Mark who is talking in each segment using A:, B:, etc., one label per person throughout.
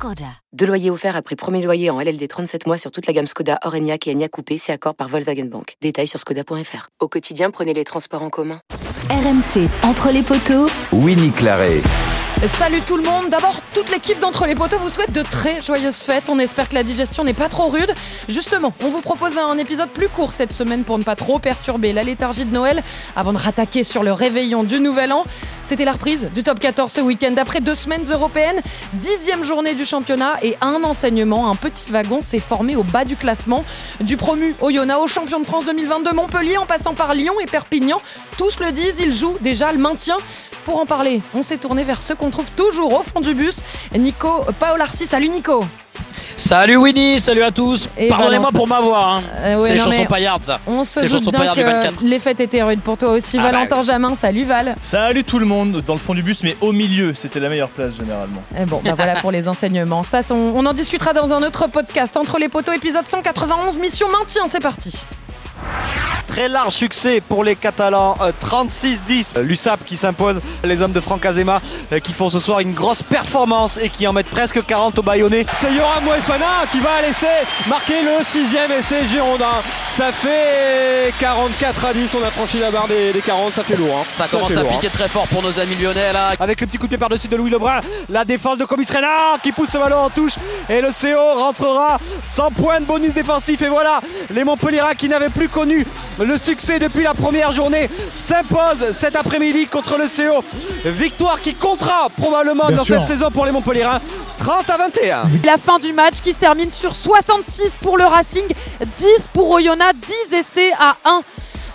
A: Skoda. Deux loyers offerts après premier loyer en LLD 37 mois sur toute la gamme Skoda, Orenia et Enya Coupé, c'est accord par Volkswagen Bank. Détails sur skoda.fr. Au quotidien, prenez les transports en commun.
B: RMC, entre les poteaux.
C: Winnie Claret.
D: Salut tout le monde. D'abord, toute l'équipe d'Entre les Poteaux vous souhaite de très joyeuses fêtes. On espère que la digestion n'est pas trop rude. Justement, on vous propose un épisode plus court cette semaine pour ne pas trop perturber la léthargie de Noël avant de rattaquer sur le réveillon du Nouvel An. C'était la reprise du top 14 ce week-end. Après deux semaines européennes, dixième journée du championnat et un enseignement, un petit wagon s'est formé au bas du classement. Du promu Oyonnax au champion de France 2022 Montpellier en passant par Lyon et Perpignan. Tous le disent, ils jouent déjà le maintien. Pour en parler, on s'est tourné vers ceux qu'on trouve toujours au fond du bus. Nico Paolarsi, salut Nico
E: Salut Winnie, salut à tous. Pardonnez-moi pour ma voix. Hein.
D: Euh, ouais,
E: c'est les chansons paillardes, ça.
D: On se doute bien
E: paillarde du 24.
D: que les fêtes étaient rudes pour toi aussi.
E: Ah bah
D: Valentin Jamin, salut Val.
F: Salut tout le monde, dans le fond du bus, mais au milieu, c'était la meilleure place généralement.
D: Et bon, bah voilà pour les enseignements. Ça, on, on en discutera dans un autre podcast. Entre les poteaux, épisode 191, mission maintien, c'est parti.
G: Très large succès pour les Catalans, euh, 36-10. Euh, L'USAP qui s'impose, les hommes de Franck Azema euh, qui font ce soir une grosse performance et qui en mettent presque 40 au Bayonnais.
H: C'est Yoram Moefana qui va laisser marquer le sixième essai girondin. Ça fait 44 à 10, on a franchi la barre des, des 40, ça fait lourd. hein.
E: Ça commence à
H: lourd,
E: piquer très fort pour nos amis lyonnais là.
G: Avec le petit coup de pied par-dessus de Louis Lebrun, la défense de Comis Renard qui pousse ce ballon en touche et le CO rentrera sans point de bonus défensif. Et voilà, les Montpellierins qui n'avaient plus connu le succès depuis la première journée s'imposent cet après-midi contre le CO. Victoire qui comptera probablement
I: Bien
G: dans
I: sûr.
G: cette saison pour les Montpellierins. 30 à 21.
D: La fin du match qui se termine sur 66 pour le Racing, 10 pour Oyonnax, 10 essais à 1.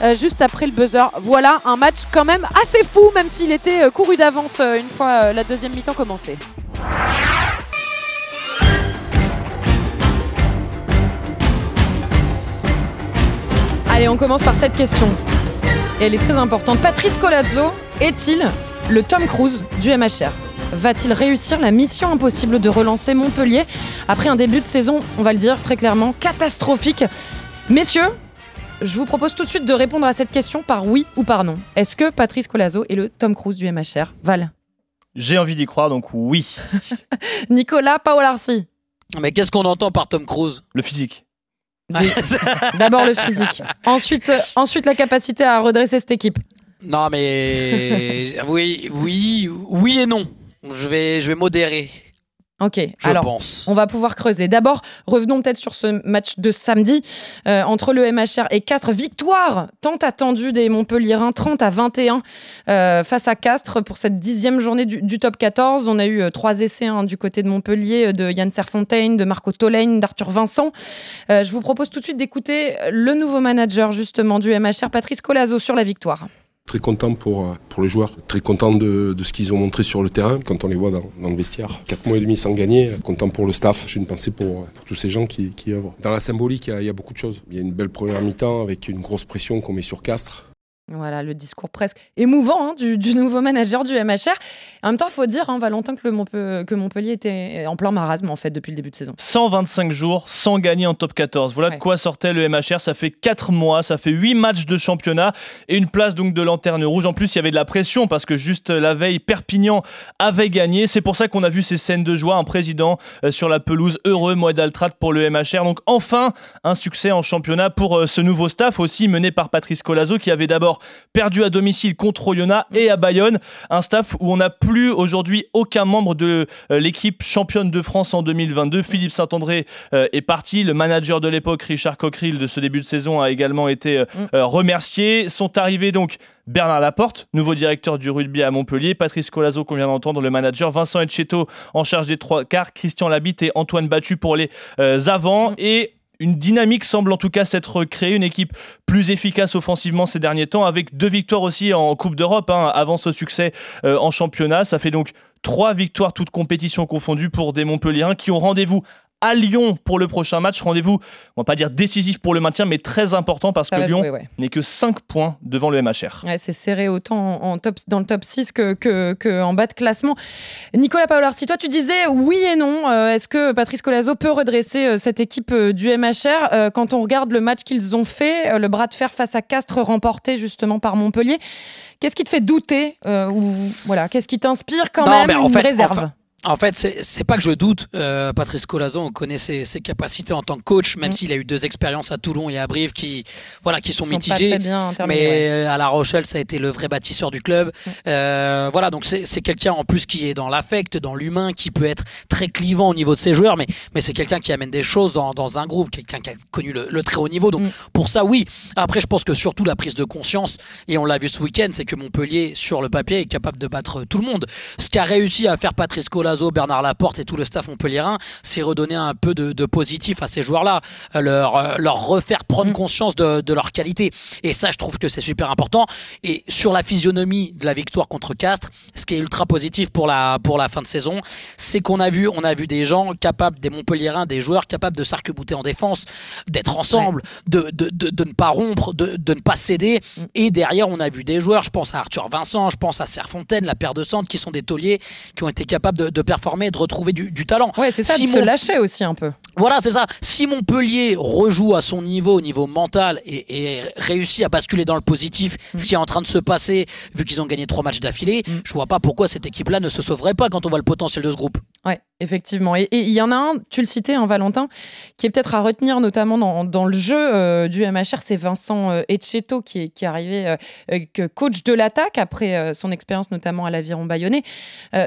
D: euh, juste après le buzzer. Voilà un match quand même assez fou, même s'il était euh, couru d'avance euh, une fois la deuxième mi-temps commencée. Allez, on commence par cette question. Et elle est très importante. Patrice Colazzo est-il le Tom Cruise du MHR Va-t-il réussir la mission impossible de relancer Montpellier après un début de saison, on va le dire très clairement, catastrophique? Messieurs, je vous propose tout de suite de répondre à cette question par oui ou par non. Est-ce que Patrice Colazzo est le Tom Cruise du MHR Val.
F: J'ai envie d'y croire, donc oui.
D: Nicolas Paolarsi.
E: Mais qu'est-ce qu'on entend par Tom Cruise?
F: Le physique.
D: Des- D'abord le physique. Ensuite, euh, ensuite la capacité à redresser cette équipe.
E: Non mais oui, oui, oui et non. Je vais, je vais modérer,
D: Ok,
E: je
D: alors
E: pense.
D: on va pouvoir creuser. D'abord, revenons peut-être sur ce match de samedi euh, entre le MHR et Castres. Victoire tant attendue des Montpellierins, 30 à 21 euh, face à Castres pour cette dixième journée du, du top 14. On a eu euh, trois essais hein, du côté de Montpellier, de Yann Serfontaine, de Marco Tolaine, d'Arthur Vincent. Je vous propose tout de suite d'écouter le nouveau manager justement du MHR, Patrice Colazo, sur la victoire.
I: Très content pour, euh, pour les joueurs, très content de, de ce qu'ils ont montré sur le terrain quand on les voit dans, dans le vestiaire. Quatre mois et demi sans gagner, euh, content pour le staff. J'ai une pensée pour, euh, pour tous ces gens qui, qui œuvrent. Dans la symbolique, il y, a, il y a beaucoup de choses. Il y a une belle première mi-temps avec une grosse pression qu'on met sur Castres.
D: Voilà, le discours presque émouvant hein, du, du nouveau manager du MHR. En même temps, il faut dire, hein, Valentin, que, le Montpe- que Montpellier était en plein marasme en fait depuis le début de saison.
F: 125 jours sans gagner en top 14. Voilà
D: Ouais.
F: de quoi sortait le MHR. Ça fait 4 mois, ça fait 8 matchs de championnat et une place donc de lanterne rouge. En plus, il y avait de la pression parce que juste la veille, Perpignan avait gagné. C'est pour ça qu'on a vu ces scènes de joie. Un président euh, sur la pelouse heureux, Moed Altrat pour le MHR. Donc enfin, un succès en championnat pour euh, ce nouveau staff aussi mené par Patrice Colazo qui avait d'abord perdu à domicile contre Oyonnax et à Bayonne. Un staff où on n'a plus aujourd'hui aucun membre de euh, l'équipe championne de France en 2022. Philippe Saint-André euh, est parti. Le manager de l'époque, Richard Cockerill, de ce début de saison, a également été euh,
D: Mm.
F: remercié. Sont arrivés donc Bernard Laporte, nouveau directeur du rugby à Montpellier, Patrice Colazo, qu'on vient d'entendre, le manager, Vincent Etcheto en charge des trois quarts, Christian Labitte et Antoine Battu pour les euh, avants.
D: Mm.
F: Et une dynamique semble en tout cas s'être créée, une équipe plus efficace offensivement ces derniers temps, avec deux victoires aussi en Coupe d'Europe, hein, avant ce succès euh, en championnat. Ça fait donc trois victoires, toutes compétitions confondues, pour des Montpelliérains qui ont rendez-vous à Lyon pour le prochain match. Rendez-vous, on va pas dire décisif pour le maintien, mais très important parce que Lyon n'est que 5 points devant le MHR.
D: Ouais, c'est serré autant en, top, dans le top 6 que, que, en bas de classement. Nicolas Paolarsi, toi tu disais oui et non. Euh, est-ce que Patrice Colazo peut redresser euh, cette équipe euh, du MHR Quand on regarde le match qu'ils ont fait, le bras de fer face à Castres remporté justement par Montpellier, qu'est-ce qui te fait douter ou voilà, qu'est-ce qui t'inspire quand même une réserve?
E: En fait, c'est pas que je doute. Euh, Patrice Colazo, on connaît ses, capacités en tant que coach, même mm. s'il a eu deux expériences à Toulon et à Brive qui, voilà, qui sont mitigées. mais euh, à La Rochelle, ça a été le vrai bâtisseur du club. Mm. Euh, voilà, donc c'est quelqu'un en plus qui est dans l'affect, dans l'humain, qui peut être très clivant au niveau de ses joueurs, mais, mais c'est quelqu'un qui amène des choses dans, dans un groupe, quelqu'un qui a connu le, très haut niveau. Donc mm. pour ça, oui. Après, je pense que surtout la prise de conscience, et on l'a vu ce week-end, c'est que Montpellier, sur le papier, est capable de battre tout le monde. Ce qu'a réussi à faire Patrice Bernard Laporte et tout le staff montpellierin, c'est redonner un peu de, positif à ces joueurs-là, leur, euh, leur refaire prendre mm. conscience de, leur qualité. Et ça, je trouve que c'est super important. Et sur la physionomie de la victoire contre Castres, ce qui est ultra positif pour la, pour la fin de saison, c'est qu'on a vu, on a vu des gens capables, des montpellierins, des joueurs capables de s'arc-bouter en défense, d'être ensemble, de, de, de, ne pas rompre, de, ne pas céder. Mm. Et derrière, on a vu des joueurs, je pense à Arthur Vincent, je pense à Serfontaine, la paire de centre, qui sont des tauliers, qui ont été capables de, performer, de retrouver du, talent.
D: Ouais, c'est ça, de se lâcher aussi un peu.
E: Voilà, c'est ça. Si Montpellier rejoue à son niveau, au niveau mental, et, réussit à basculer dans le positif, mm. ce qui est en train de se passer, vu qu'ils ont gagné trois matchs d'affilée, mm. je vois pas pourquoi cette équipe-là ne se sauverait pas quand on voit le potentiel de ce groupe.
D: Ouais, effectivement. Et il y en a un, tu le citais, hein, Valentin, qui est peut-être à retenir, notamment dans, le jeu euh, du MHR, c'est Vincent euh, qui est, qui est arrivé euh, coach de l'attaque après son expérience notamment à l'Aviron Bayonnais.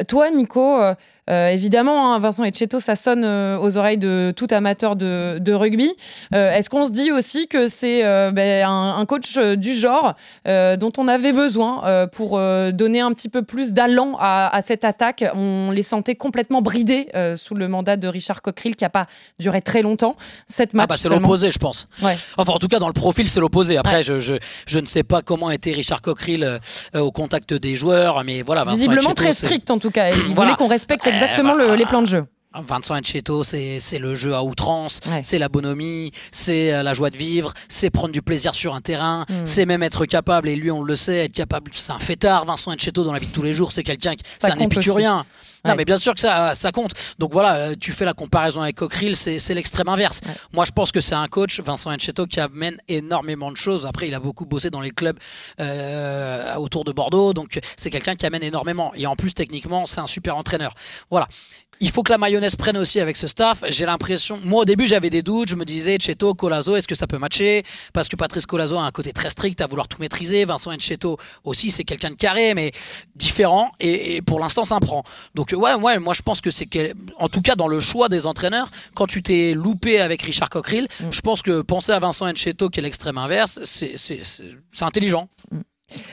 D: toi, Nico, évidemment, hein, Vincent Etcheto, ça sonne aux oreilles de tout amateur de, de rugby. Est-ce qu'on se dit aussi que c'est ben, un, un, coach du genre dont on avait besoin pour donner un petit peu plus d'allant à, à, cette attaque? On les sentait complètement bridé euh, sous le mandat de Richard Cockerill qui n'a pas duré très longtemps. Cette match,
E: ah bah c'est l'opposé, je pense. Enfin, en tout cas, dans le profil, c'est l'opposé. Après, je, je, je, ne sais pas comment était Richard Cockerill euh, au contact des joueurs, mais voilà.
D: Visiblement très strict en tout cas. Il voulait qu'on respecte exactement les plans de jeu.
E: Vincent Enchetto, c'est le jeu à outrance, c'est la bonhomie, c'est euh, la joie de vivre, c'est prendre du plaisir sur un terrain, mm. c'est même être capable, et lui on le sait, être capable, c'est un fêtard, Vincent Enchetto dans la vie de tous les jours, c'est quelqu'un, c'est un épicurien. Non, mais bien sûr que ça, ça compte. Donc voilà, euh, tu fais la comparaison avec Cockerill, c'est l'extrême inverse. Moi, je pense que c'est un coach, Vincent Enchetto, qui amène énormément de choses. Après, il a beaucoup bossé dans les clubs euh, autour de Bordeaux, donc c'est quelqu'un qui amène énormément. Et en plus, techniquement, c'est un super entraîneur. Voilà. Il faut que la mayonnaise prenne aussi avec ce staff. J'ai l'impression, moi au début j'avais des doutes, je me disais Cheto, Colazo, est-ce que ça peut matcher? Parce que Patrice Colazo a un côté très strict à vouloir tout maîtriser. Vincent Encheto aussi, c'est quelqu'un de carré, mais différent. Et, pour l'instant, ça prend. Donc ouais, ouais, moi je pense que c'est en tout cas dans le choix des entraîneurs, quand tu t'es loupé avec Richard Cockerill, mm. je pense que penser à Vincent Encheto qui est l'extrême inverse, c'est intelligent. Mm.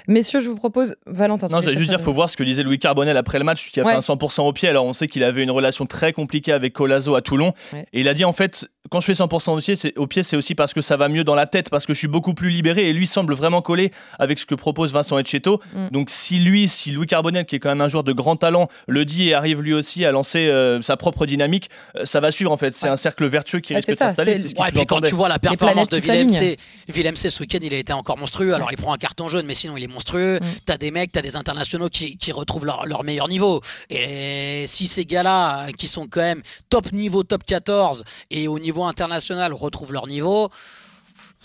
D: Messieurs, je vous propose. Valentin.
F: Non, j'allais juste dire, il faut voir ce que disait Louis Carbonel après le match, qui a fait un 100% au pied. Alors, on sait qu'il avait une relation très compliquée avec Colazo à Toulon. Et il a dit, en fait, quand je fais 100% au pied, c'est, au pied, c'est aussi parce que ça va mieux dans la tête, parce que je suis beaucoup plus libéré. Et lui semble vraiment collé avec ce que propose Vincent Etcheto. Mm. Donc, si lui, si Louis Carbonel, qui est quand même un joueur de grand talent, le dit et arrive lui aussi à lancer euh, sa propre dynamique, euh, ça va suivre, en fait. C'est un cercle vertueux qui risque de s'installer.
E: C'est et puis quand tu vois la performance de Willem C, Willem C ce week-end, il a été encore monstrueux. Alors, il prend un carton jaune, mais sinon, il est monstrueux. Mm. T'as des mecs, t'as des internationaux qui, retrouvent leur, meilleur niveau. Et si ces gars-là, qui sont quand même top niveau, top 14, et au niveau international, retrouvent leur niveau,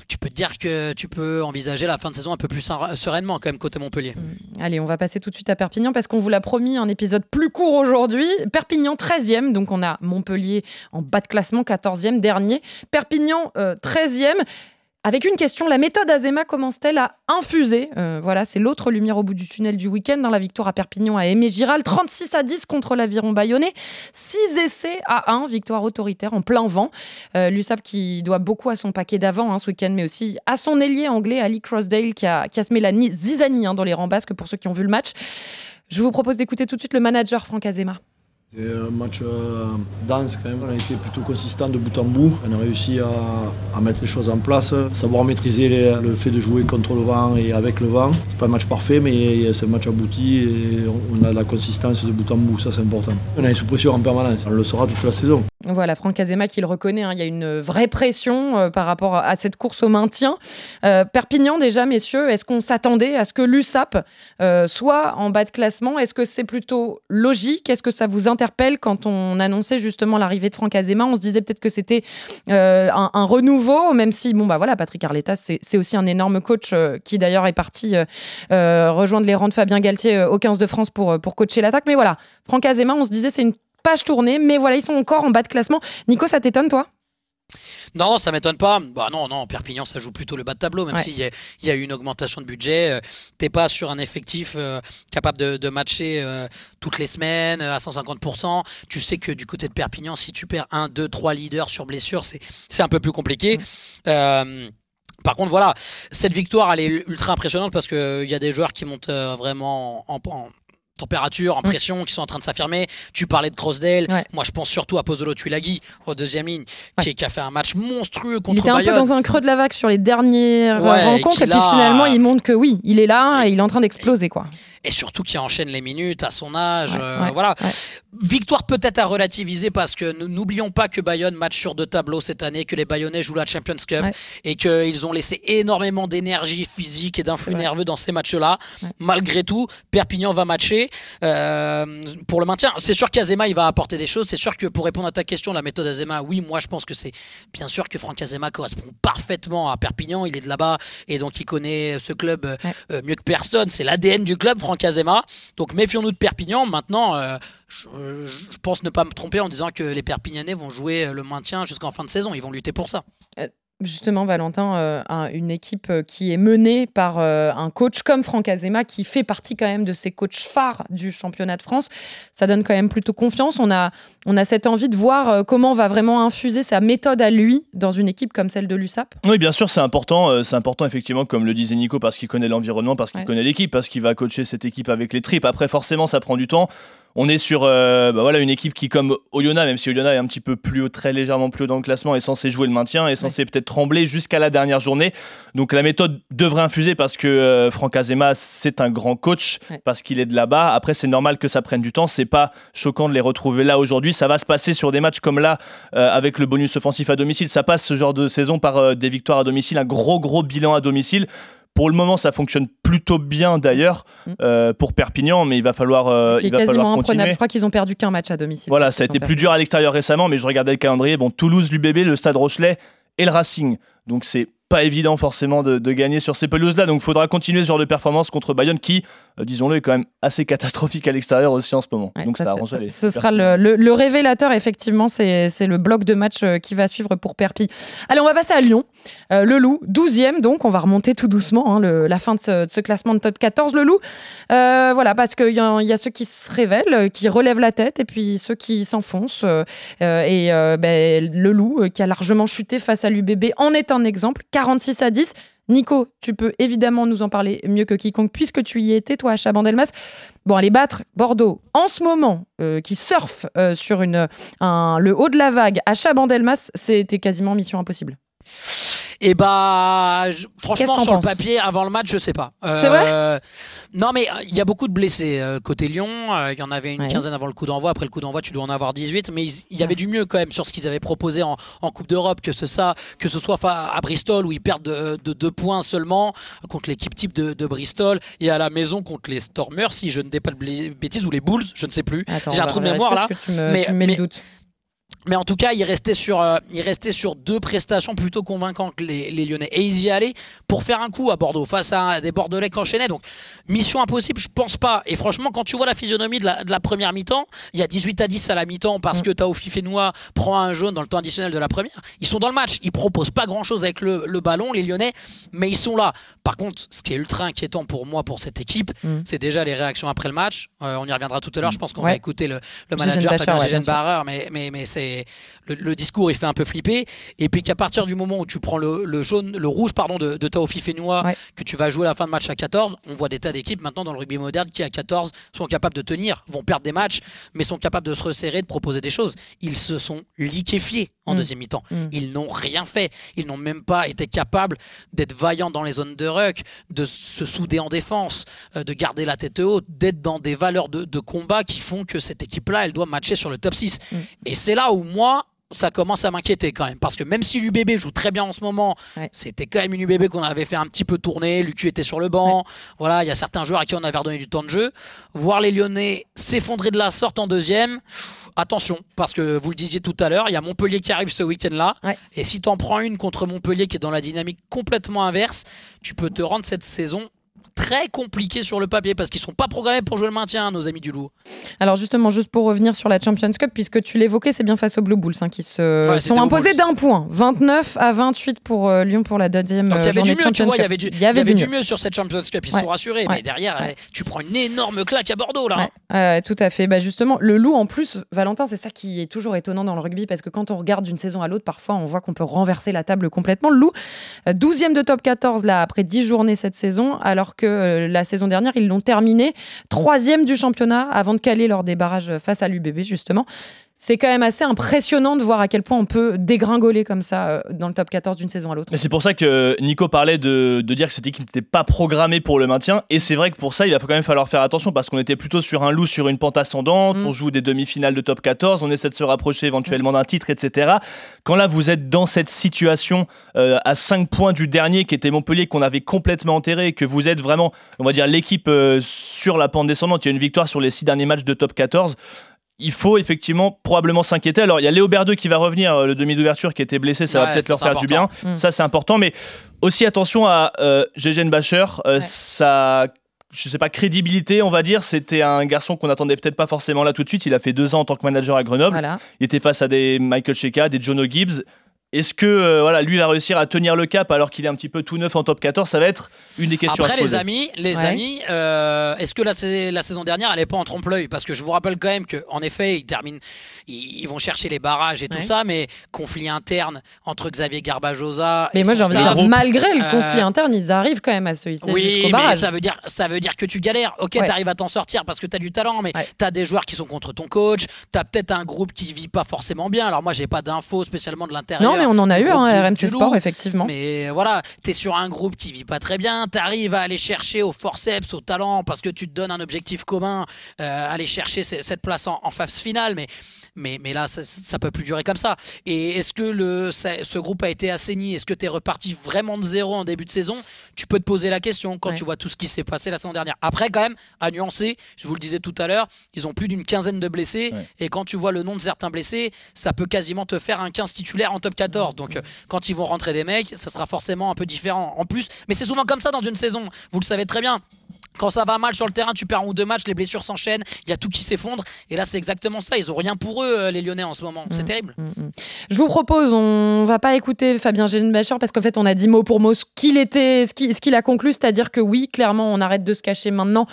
E: tu peux te dire que tu peux envisager la fin de saison un peu plus sereinement quand même côté Montpellier.
D: Mm. Allez, on va passer tout de suite à Perpignan parce qu'on vous l'a promis, un épisode plus court aujourd'hui. Perpignan 13e, donc on a Montpellier en bas de classement 14e, dernier. Perpignan 13e. Avec une question, la méthode Azema commence-t-elle à infuser euh, Voilà, c'est l'autre lumière au bout du tunnel du week-end. Dans la victoire à Perpignan à Aimé Giral, 36 à 10 contre l'Aviron Bayonnais, 6 essais à 1, victoire autoritaire en plein vent. Euh, L'USAP qui doit beaucoup à son paquet d'avant hein, ce week-end, mais aussi à son ailier anglais, Ali Crossdale, qui a, qui a semé la zizanie hein, dans les rangs basques pour ceux qui ont vu le match. Je vous propose d'écouter tout de suite le manager Franck Azema.
C: C'est un match euh, dense quand même. On a été plutôt consistant de bout en bout. On a réussi à, mettre les choses en place, savoir maîtriser le fait de jouer contre le vent et avec le vent. C'est pas un match parfait, mais c'est un match abouti et on a la consistance de bout en bout. Ça, c'est important. On est sous pression en permanence. On le saura toute la saison.
D: Voilà, Franck Azema qui le reconnaît, hein, il y a une vraie pression euh, par rapport à cette course au maintien. Euh, Perpignan déjà, messieurs, est-ce qu'on s'attendait à ce que l'USAP euh, soit en bas de classement? Est-ce que c'est plutôt logique? Est-ce que ça vous interpelle? Quand on annonçait justement l'arrivée de Franck Azema On se disait peut-être que c'était un, renouveau, même si, bon, bah voilà, Patrick Arletta, c'est aussi un énorme coach qui d'ailleurs est parti rejoindre les rangs de Fabien Galtier au 15 de France pour, pour coacher l'attaque. Mais voilà, Franck Azema, on se disait c'est une page tournée, mais voilà, ils sont encore en bas de classement. Nico, ça t'étonne, toi?
E: Non, ça m'étonne pas. Bah non, non, Perpignan, ça joue plutôt le bas de tableau, même s'il y, a eu une augmentation de budget. Euh, t'es pas sur un effectif euh, capable de, matcher euh, toutes les semaines à 150%. Tu sais que du côté de Perpignan, si tu perds 1, 2, 3 leaders sur blessure, c'est un peu plus compliqué. par contre, voilà, cette victoire, elle est ultra impressionnante parce qu'il y a des joueurs qui montent vraiment en, en, température, en mm. pression, qui sont en train de s'affirmer. Tu parlais de Crossdale. Moi, je pense surtout à Pozzolo Tuilagi, au deuxième ligne, qui, qui, a fait un match monstrueux contre Bayonne.
D: Il était un peu dans un creux de la vague sur les dernières rencontres. Et, puis finalement, il montre que oui, il est là et il est en train d'exploser. quoi
E: et surtout qui enchaîne les minutes à son âge. Euh, voilà. Victoire peut-être à relativiser parce que n'oublions pas que Bayonne match sur deux tableaux cette année, que les Bayonnais jouent la Champions Cup et qu'ils ont laissé énormément d'énergie physique et d'influx nerveux dans ces matchs-là. Malgré tout, Perpignan va matcher euh, pour le maintien. C'est sûr qu'Azema il va apporter des choses. C'est sûr que pour répondre à ta question, la méthode Azema, oui, moi je pense que c'est bien sûr que Franck Azema correspond parfaitement à Perpignan. Il est de là-bas et donc il connaît ce club euh, mieux que personne. C'est l'ADN du club. Franck Azema. Donc méfions-nous de Perpignan. Maintenant, euh, je, pense ne pas me tromper en disant que les Perpignanais vont jouer le maintien jusqu'en fin de saison. Ils vont lutter pour ça.
D: Justement, Valentin, euh, une équipe euh, qui est menée par euh, un coach comme Franck Azema, qui fait partie quand même de ces coachs phares du championnat de France, ça donne quand même plutôt confiance. On a, on a cette envie de voir comment va vraiment infuser sa méthode à lui dans une équipe comme celle de l'USAP.
F: Oui, bien sûr, c'est important. c'est important, effectivement, comme le disait Nico, parce qu'il connaît l'environnement, parce qu'il connaît l'équipe, parce qu'il va coacher cette équipe avec les tripes. Après, forcément, ça prend du temps. On est sur bah voilà, une équipe qui, comme Oyonnax, même si Oyonnax est un petit peu plus haut, très légèrement plus haut dans le classement, est censé jouer le maintien, est censé peut-être trembler jusqu'à la dernière journée. Donc la méthode devrait infuser parce que euh, Franck Azema, c'est un grand coach, parce qu'il est de là-bas. Après, c'est normal que ça prenne du temps. C'est pas choquant de les retrouver là aujourd'hui. Ça va se passer sur des matchs comme là, euh, avec le bonus offensif à domicile. Ça passe ce genre de saison par euh, des victoires à domicile, un gros, gros bilan à domicile. Pour le moment, ça fonctionne plutôt bien d'ailleurs mm. pour Perpignan, mais il va falloir, il, va falloir continuer.
D: Je crois qu'ils ont perdu qu'un match à domicile.
F: Voilà, ça a été plus dur à l'extérieur récemment, mais je regardais le calendrier. Bon, Toulouse, l'UBB, le Stade Rochelet et le Racing. Donc c'est pas évident forcément de, gagner sur ces pelouses-là. Donc il faudra continuer ce genre de performance contre Bayonne qui, euh, disons-le, est quand même assez catastrophique à l'extérieur aussi en ce moment. Donc ça, arrange les.
D: Ce sera le, révélateur, effectivement, c'est le bloc de match euh, qui va suivre pour Perpi. Allez, on va passer à Lyon. Euh, le Loup, 12e, donc on va remonter tout doucement, hein, la fin de ce, classement de top 14. Le Loup, voilà, parce qu'il y, y, a ceux qui se révèlent, qui relèvent la tête, et puis ceux qui s'enfoncent. et ben, le Loup, qui a largement chuté face à l'UBB, en est un exemple. 46 à 10. Nico, tu peux évidemment nous en parler mieux que quiconque puisque tu y étais, toi, à Chabandelmas. Bon, aller battre Bordeaux en ce moment, euh, qui surfe euh, sur une, le haut de la vague à Chabandelmas, c'était quasiment mission impossible.
E: Et eh bah, franchement, sur le papier, avant le match, je sais pas.
D: c'est vrai euh,
E: Non, mais il y a beaucoup de blessés euh, côté Lyon. Euh, il y en avait une quinzaine avant le coup d'envoi. Après le coup d'envoi, tu dois en avoir 18. Mais il y avait du mieux quand même sur ce qu'ils avaient proposé en, Coupe d'Europe que ce, ça, que ce soit à Bristol où ils perdent de, deux points seulement contre l'équipe type de, Bristol et à la maison contre les Stormers, si je ne dis pas de bêtises, ou les Bulls, je ne sais plus. J'ai un trou de mémoire là.
D: mais, mais, doute.
E: Mais en tout cas, il restait sur, euh, il restait sur deux prestations plutôt convaincantes que les, Lyonnais. Et ils y allaient pour faire un coup à Bordeaux face à des Bordelais qui enchaînaient. Donc, mission impossible, je pense pas. Et franchement, quand tu vois la physionomie de la, première mi-temps, il y a 18 à 10 à la mi-temps parce mm. que Taofi Fenois prend un jaune dans le temps additionnel de la première. Ils sont dans le match. Ils proposent pas grand-chose avec le, ballon, les Lyonnais, mais ils sont là. Par contre, ce qui est ultra inquiétant pour moi, pour cette équipe, mm. c'est déjà les réactions après le match. Euh, on y reviendra tout à l'heure. Je pense qu'on va écouter le, manager Fabien Barreur, mais, mais, mais c'est le, discours il fait un peu flipper. Et puis qu'à partir du moment où tu prends le, jaune, le rouge pardon de, de Taofi Fenois, que tu vas jouer la fin de match à 14, on voit des tas d'équipes maintenant dans le rugby moderne qui à 14 sont capables de tenir, vont perdre des matchs, mais sont capables de se resserrer, de proposer des choses. Ils se sont liquéfiés en mm. deuxième mi-temps. Mm. Ils n'ont rien fait. Ils n'ont même pas été capables d'être vaillants dans les zones de ruck, de se souder en défense, euh, de garder la tête haute, d'être dans des valeurs de, combat qui font que cette équipe-là, elle doit matcher sur le top 6. Mm. Et c'est là où moi, ça commence à m'inquiéter quand même. Parce que même si l'UBB joue très bien en ce moment, c'était quand même une UBB qu'on avait fait un petit peu tourner. L'UQ était sur le banc. Voilà, il y a certains joueurs à qui on avait redonné du temps de jeu. Voir les Lyonnais s'effondrer de la sorte en deuxième, attention, parce que vous le disiez tout à l'heure, il y a Montpellier qui arrive ce week-end-là. Et si tu en prends une contre Montpellier qui est dans la dynamique complètement inverse, tu peux te rendre cette saison très compliqué sur le papier parce qu'ils sont pas programmés pour jouer le maintien, nos amis du Loup.
D: Alors justement, juste pour revenir sur la Champions Cup, puisque tu l'évoquais, c'est bien face aux Blue Bulls hein, qui se sont imposés d'un point, 29 à 28 pour euh, Lyon pour la deuxième
E: Donc, il y
D: avait
E: du
D: mieux,
E: tu vois, il y avait du, y avait du, mieux. sur cette Champions Cup, ils se sont rassurés, mais derrière, eh, tu prends une énorme claque à Bordeaux là.
D: Hein. tout à fait. Bah, justement, le Loup en plus, Valentin, c'est ça qui est toujours étonnant dans le rugby parce que quand on regarde d'une saison à l'autre, parfois on voit qu'on peut renverser la table complètement. Le Loup, 12e de top 14 là après 10 journées cette saison, alors que euh, la saison dernière, ils l'ont terminé troisième du championnat avant de caler lors des barrages face à l'UBB, justement c'est quand même assez impressionnant de voir à quel point on peut dégringoler comme ça euh, dans le top 14 d'une saison à l'autre.
F: C'est pour ça que Nico parlait de, dire que cette équipe n'était pas programmée pour le maintien. Et c'est vrai que pour ça, il va quand même falloir faire attention parce qu'on était plutôt sur un loup, sur une pente ascendante. Mm. On joue des demi-finales de top 14. On essaie de se rapprocher éventuellement d'un titre, etc. Quand là, vous êtes dans cette situation euh, à 5 points du dernier qui était Montpellier, qu'on avait complètement enterré, et que vous êtes vraiment, on va dire, l'équipe euh, sur la pente descendante. Il y a une victoire sur les 6 derniers matchs de top 14 il faut effectivement probablement s'inquiéter. Alors, il y a Léo Berdeux qui va revenir, euh, le demi d'ouverture qui était blessé, ça va peut-être leur faire du bien. Mm. Ça, c'est important. Mais aussi attention à euh, Bacher, euh, sa je sais pas, crédibilité, on va dire. C'était un garçon qu'on attendait peut-être pas forcément là tout de suite. Il a fait deux ans en tant que manager à Grenoble. Il était face à des Michael Sheka, des Jono Gibbs. Est-ce que euh, voilà, lui va réussir à tenir le cap alors qu'il est un petit peu tout neuf en top 14 Ça va être une des questions.
E: Après,
F: à se
E: les amis, les amis, euh, est-ce que la, la, saison dernière, elle n'est pas en trompe-l'œil? Parce que je vous rappelle quand même qu'en effet, ils terminent, ils, vont chercher les barrages et tout ça, mais conflit interne entre Xavier Garbajosa.
D: Mais moi, j'ai envie de dire, malgré le conflit euh, interne, ils arrivent quand même à se hisser
E: oui,
D: mais
E: ça veut dire, ça veut dire que tu galères. Ok, tu arrives à t'en sortir parce que tu as du talent, mais tu as des joueurs qui sont contre ton coach. Tu as peut-être un groupe qui vit pas forcément bien. Alors moi, j'ai pas d'infos spécialement de l'intérieur.
D: Mais on en a eu. Hein, RMC Sport, effectivement.
E: Mais voilà, tu es sur un groupe qui vit pas très bien, tu arrives à aller chercher au forceps, au talent, parce que tu te donnes un objectif commun, euh, aller chercher cette place en, en phase finale, mais mais, mais là, ça, ça peut plus durer comme ça. Et est-ce que le, ce groupe a été assaini? Est-ce que tu es reparti vraiment de zéro en début de saison? Tu peux te poser la question quand tu vois tout ce qui s'est passé la saison dernière. Après, quand même, à nuancer, je vous le disais tout à l'heure, ils ont plus d'une quinzaine de blessés. Et quand tu vois le nom de certains blessés, ça peut quasiment te faire un 15 titulaire en top 14. Donc, euh, quand ils vont rentrer des mecs, ça sera forcément un peu différent. En plus, mais c'est souvent comme ça dans une saison. Vous le savez très bien. Quand ça va mal sur le terrain, tu perds un ou deux matchs, les blessures s'enchaînent, il y a tout qui s'effondre. Et là, c'est exactement ça. Ils ont rien pour eux, euh, les Lyonnais, en ce moment. C'est mm, terrible. Mm,
D: mm. Je vous propose, on va pas écouter Fabien Genbacher parce qu'en fait, on a dit mot pour mot ce qu'il était, ce qu'il a conclu, c'est-à-dire que oui, clairement, on arrête de se cacher maintenant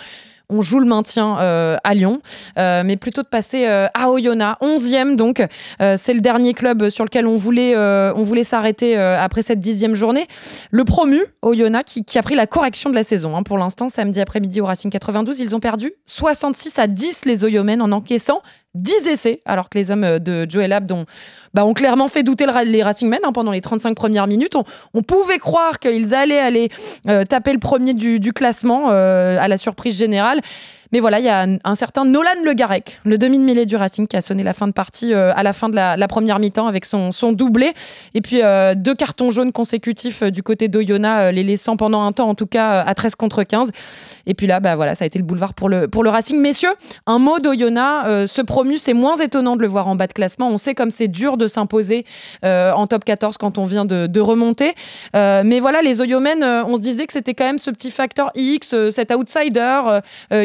D: on joue le maintien euh, à Lyon, euh, mais plutto de passer euh, à Oyonnax, 11e donc. c'est le dernier club sur lequel on voulait, on voulait s'arrêter après cette dixième journée. Le promu, Oyonnax, qui, qui, a pris la correction de la saison. Hein, pour l'instant, samedi après-midi au Racing 92, ils ont perdu 66 à 10 les Oyomènes en encaissant 10 essais, alors que les hommes de Joel Abd ont, bah, ont clairement fait douter les Racing Men hein, pendant les 35 premières minutes. On, pouvait croire qu'ils allaient aller euh, taper le premier du, classement euh, à la surprise générale. Mais voilà, il y a un, certain Nolan Le Garec, le demi de du Racing, qui a sonné la fin de partie euh, à la fin de la, première mi-temps avec son, doublé. Et puis deux cartons jaunes consécutifs du côté d'Oyonnax, les laissant pendant un temps, en tout cas, à 13 contre 15. Et puis là, bah voilà, ça a été le boulevard pour le, pour le Racing. Messieurs, un mot d'Oyonnax, ce promu, c'est moins étonnant de le voir en bas de classement. On sait comme c'est dur de s'imposer euh, en top 14 quand on vient de, remonter. Euh, mais voilà, les euh, on se disait que c'était quand même ce petit facteur X, cet outsider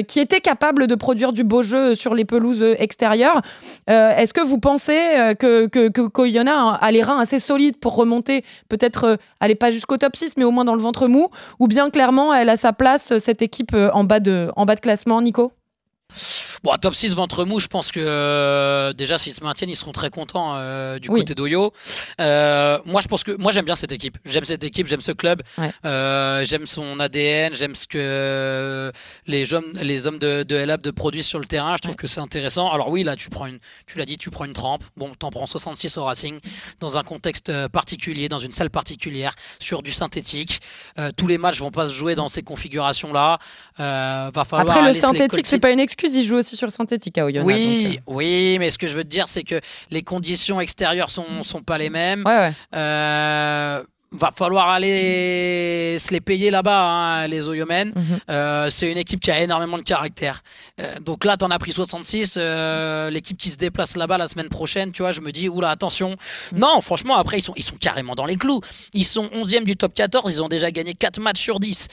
D: qui était capable de produire du beau jeu sur les pelouses extérieures. Est-ce que vous pensez que, que, que a, les reins assez solides pour remonter, peut-être aller pas jusqu'au top 6, mais au moins dans le ventre mou, ou bien clairement elle a sa place, cette équipe en bas de, en bas de classement, Nico?
E: Bon, top 6 ventre mou, je pense que euh, déjà s'ils se maintiennent, ils seront très contents euh, du côté d'Oyo. Euh, moi, je pense que moi j'aime bien cette équipe. J'aime cette équipe, j'aime ce club, j'aime son ADN, j'aime ce que les hommes, les hommes de, de LAB de produisent sur le terrain. Je trouve que c'est intéressant. Alors oui, là, tu prends une, tu l'as dit, tu prends une trempe. Bon, t'en prends 66 au Racing dans un contexte particulier, dans une salle particulière, sur du synthétique. tous les matchs vont pas se jouer dans ces configurations-là. va falloir
D: Après le synthétique, c'est pas une excuse ils jouent aussi sur synthétique à Oyonnax.
E: Oui, oui, mais ce que je veux te dire, c'est que les conditions extérieures sont, sont pas les mêmes.
D: Ouais,
E: ouais va falloir aller se les payer là-bas, hein, les Oyomen. Mhm. Euh, c'est une équipe qui a énormément de caractère. Euh, donc là, tu en as pris 66. Euh, l'équipe qui se déplace là-bas la semaine prochaine, tu vois, je me dis, oula, attention. Mhm. Non, franchement, après, ils sont, ils sont carrément dans les clous. Ils sont 11e du top 14. Ils ont déjà gagné 4 matchs sur 10.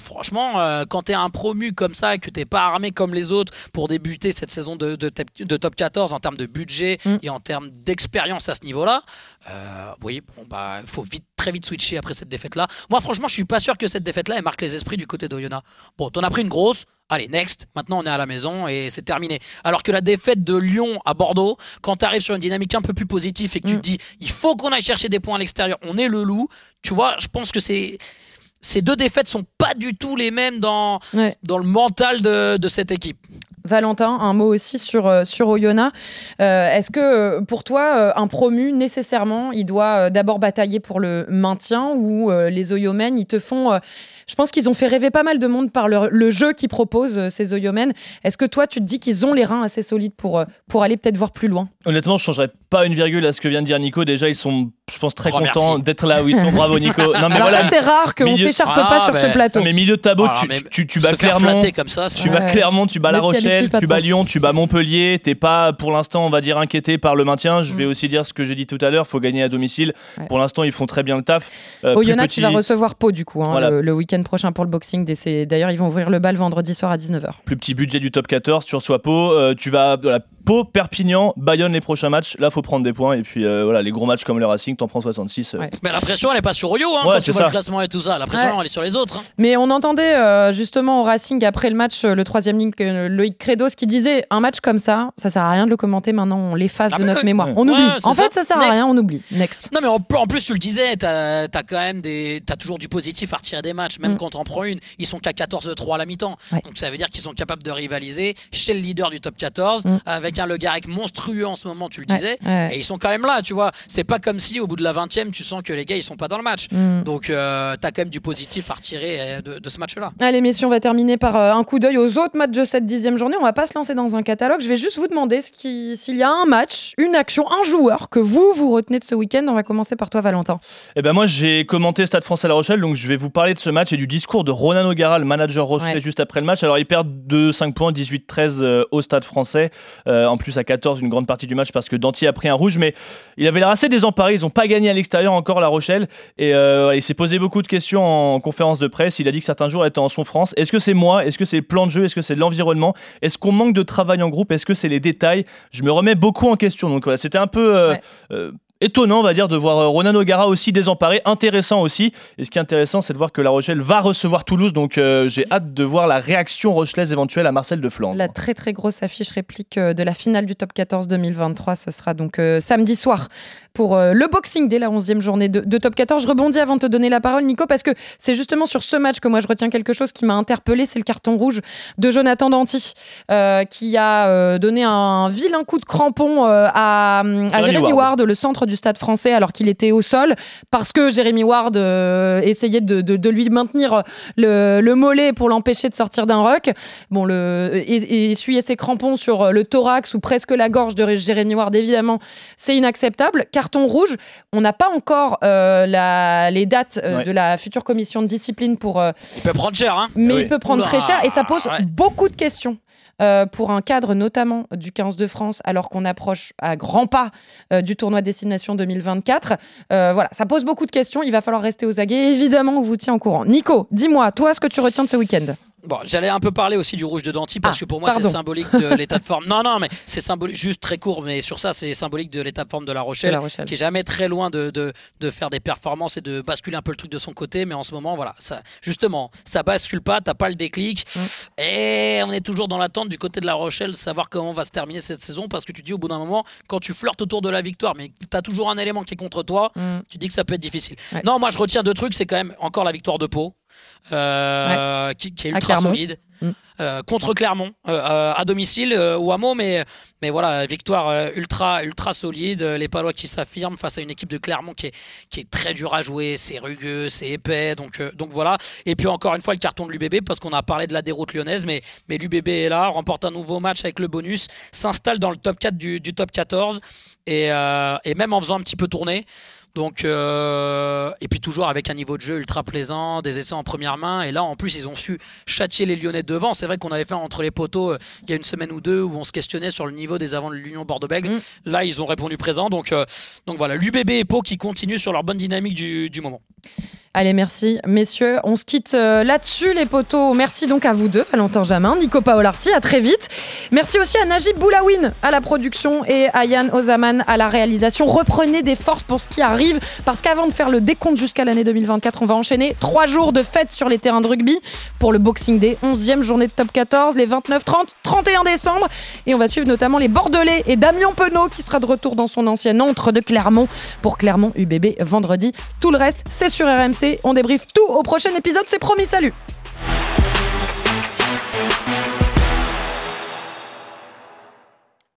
E: franchement, quand tu es un promu comme ça et que tu pas armé comme les autres pour débuter cette saison de, de, top 14 en termes de budget mhm. et en termes d'expérience à ce niveau-là, oui, bon, bah il faut vite, très vite switcher après cette défaite-là. Moi, franchement, je suis pas sûr que cette défaite-là elle marque les esprits du côté d'Oyonnax. Bon, t'en as pris une grosse. Allez, next. Maintenant, on est à la maison et c'est terminé. Alors que la défaite de Lyon à Bordeaux, quand tu arrives sur une dynamique un peu plus positive et que tu te mm. dis, il faut qu'on aille chercher des points à l'extérieur, on est le loup. Tu vois, je pense que c'est ces deux défaites sont pas du tout les mêmes dans, dans le mental de, de cette équipe.
D: Valentin, un mot aussi sur, euh, sur. Euh, est-ce que euh, pour toi, un promu, nécessairement, il doit d'abord batailler pour le maintien ou les Oyomens, ils te font je pense qu'ils ont fait rêver pas mal de monde par le, jeu qu'ils proposent, euh, ces Oyomen. Est-ce que toi, tu te dis qu'ils ont les reins assez solides pour, euh, pour aller peut-être voir plus loin?
F: Honnêtement, je ne changerais pas une virgule à ce que vient de dire Nico. Déjà, ils sont, je pense, très contents d'être là où ils sont. Bravo, Nico.
D: Non, mais Alors voilà, c'est rare qu'on ne s'écharpe pas ah, sur ce plateau.
F: mais milieu de tableau, ah, tu, tu, bats Clermont.
E: Comme ça,
F: tu bats Clermont, tu bats La Rochelle, tu bats Lyon, tu bats Montpellier. T'es pas, pour l'instant, on va dire, inquiété par le maintien. Je vais mm. aussi dire ce que j'ai dit tout à l'heure. faut gagner à domicile. Pour l'instant, ils font très bien le taf.
D: Euh, Oyonnax, tu vas recevoir Pau, du coup, hein, le week-end prochain pour le boxing. D'ailleurs, ils vont ouvrir le bal vendredi soir à 19h.
F: Plus petit budget du top 14, tu reçois Pau, euh, tu vas de la Pau, Perpignan, Bayonne les prochains matchs. Là, faut prendre des points. Et puis euh, voilà, les gros matchs comme le Racing, t'en prends 66.
E: Euh. Mais la pression, elle n'est pas sur Oyo hein, quand tu vois le classement et tout ça. La pression, elle est sur les autres. Hein.
D: Mais on entendait justement au Racing après le match, le troisième ligne, Loïc Credos qui disait un match comme ça, ça sert à rien de le commenter maintenant, on l'efface ah de notre mémoire. On oublie. en fait, ça sert à rien, on oublie. Next.
E: Non, mais en, plus, tu le disais, t'as as quand même des, as toujours du positif à retirer des matchs, même mm. quand t'en prends une. Ils sont qu'à 14 3 à la mi-temps. Donc ça veut dire qu'ils sont capables de rivaliser chez le leader du top 14 mm. avec un Le Garec monstrueux en ce moment, tu le disais. Et ils sont quand même là, tu vois. C'est pas comme si au bout de la 20e, tu sens que les gars ils sont pas dans le match. Mm. Donc euh, tu as quand même du positif à retirer euh, de, ce match-là.
D: Allez, messieurs, on va terminer par euh, un coup d'œil aux autres matchs de cette dixième journée. On va pas se lancer dans un catalogue. Je vais juste vous demander s'il y a un match, une action, un joueur que vous vous retenez de ce week-end. On va commencer par toi, Valentin.
F: Eh ben moi, j'ai commenté Stade français La Rochelle, donc je vais vous parler de ce match et du discours de Ronan O'Gara, le manager Rochelle juste après le match. Alors, ils perdent de 5 points, 18-13 euh, au stade français. Euh, en plus, à 14, une grande partie du match parce que Danty a pris un rouge. Mais il avait l'air assez désemparé. Ils n'ont pas gagné à l'extérieur encore, La Rochelle. Et euh, il s'est posé beaucoup de questions en conférence de presse. Il a dit que certains jours étaient en son France. Est-ce que c'est moi? Est-ce que c'est le plan de jeu? Est-ce que c'est l'environnement? Est-ce qu'on manque de travail en groupe? Est-ce que c'est les détails? Je me remets beaucoup en question. Donc voilà, c'était un peu étonnant, on va dire, de voir euh, Ronan O'Gara aussi désemparé, intéressant aussi. Et ce qui est intéressant, c'est de voir que La Rochelle va recevoir Toulouse, donc euh, j'ai hâte de voir la réaction rochelaise éventuelle à Marcel de Flandre.
D: La très très grosse affiche réplique euh, de la finale du Top 14 2023, ce sera donc samedi soir pour le Boxing dès la 11e journée de, Top 14. Je rebondis avant de te donner la parole, Nico, parce que c'est justement sur ce match que moi je retiens quelque chose qui m'a interpellé, c'est le carton rouge de Jonathan Danty, qui a donné un vilain coup de crampon à, à Jérémy Ward, le centre du stade français alors qu'il était au sol parce que Jérémy Ward euh, essayait de, lui maintenir le, mollet pour l'empêcher de sortir d'un rock. Bon, le, et, essuyer ses crampons sur le thorax ou presque la gorge de Jérémy Ward, évidemment, c'est inacceptable. Carton rouge, on n'a pas encore euh, la, les dates euh, de la future commission de discipline pour.
E: il peut prendre cher, hein
D: Mais il peut prendre très cher et ça pose beaucoup de questions. Euh, pour un cadre notamment du 15 de France, alors qu'on approche à grands pas euh, du tournoi Destination 2024. Euh, voilà, ça pose beaucoup de questions. Il va falloir rester aux aguets. Évidemment, on vous tient au courant. Nico, dis-moi, toi, ce que tu retiens de ce week-end?
E: Bon, j'allais un peu parler aussi du rouge de Danty parce ah, que pour moi c'est symbolique de l'état de forme. Non, non, mais c'est symbolique, juste très court, mais sur ça c'est symbolique de l'état de forme de la, Rochelle, qui est jamais très loin de, de, de, faire des performances et de basculer un peu le truc de son côté. Mais en ce moment, voilà, ça, justement, ça bascule pas, t'as pas le déclic. Mm. Et on est toujours dans l'attente du côté de la Rochelle, de savoir comment va se terminer cette saison parce que tu dis au bout d'un moment, quand tu flirtes autour de la victoire, mais tu as toujours un élément qui est contre toi, mm. tu dis que ça peut être difficile. Non, moi je retiens deux trucs, c'est quand même encore la victoire de Pau. Qui, est ultra solide. Mm. Euh, contre Clermont euh, euh, à domicile ou à Meaux, mais, mais voilà, victoire ultra, ultra solide. Les Palois qui s'affirment face à une équipe de Clermont qui est, qui est très dur à jouer, c'est rugueux, c'est épais, donc, donc voilà. Et puis encore une fois, le carton de l'UBB, parce qu'on a parlé de la déroute lyonnaise, mais, mais l'UBB est là, remporte un nouveau match avec le bonus, s'installe dans le top 4 du, du top 14, et, et même en faisant un petit peu tourner. Donc, euh, et puis toujours avec un niveau de jeu ultra plaisant, des essais en première main. Et là, en plus, ils ont su châtier les Lyonnais devant. C'est vrai qu'on avait fait entre les poteaux euh, il y a une semaine ou deux où on se questionnait sur le niveau des avants de l'Union Bordeaux-Bègles. Mm. Là, ils ont répondu présent. Donc, euh, donc voilà, l'UBB et Pau qui continuent sur leur bonne dynamique du, du moment.
D: Allez, merci, messieurs. On se quitte euh, là-dessus, les poteaux. Merci donc à vous deux, Valentin Jamin, Nico Paolarsi. À très vite. Merci aussi à Najib Boulawin à la production et à Yann Ozaman à la réalisation. Reprenez des forces pour ce qui arrive, parce qu'avant de faire le décompte jusqu'à l'année 2024, on va enchaîner trois jours de fête sur les terrains de rugby pour le Boxing Day, 11e journée de top 14, les 29, 30, 31 décembre. Et on va suivre notamment les Bordelais et Damien Penaud qui sera de retour dans son ancienne entre de Clermont pour Clermont UBB vendredi. Tout le reste, c'est sur RMC. On débriefe tout au prochain épisode, c'est promis. Salut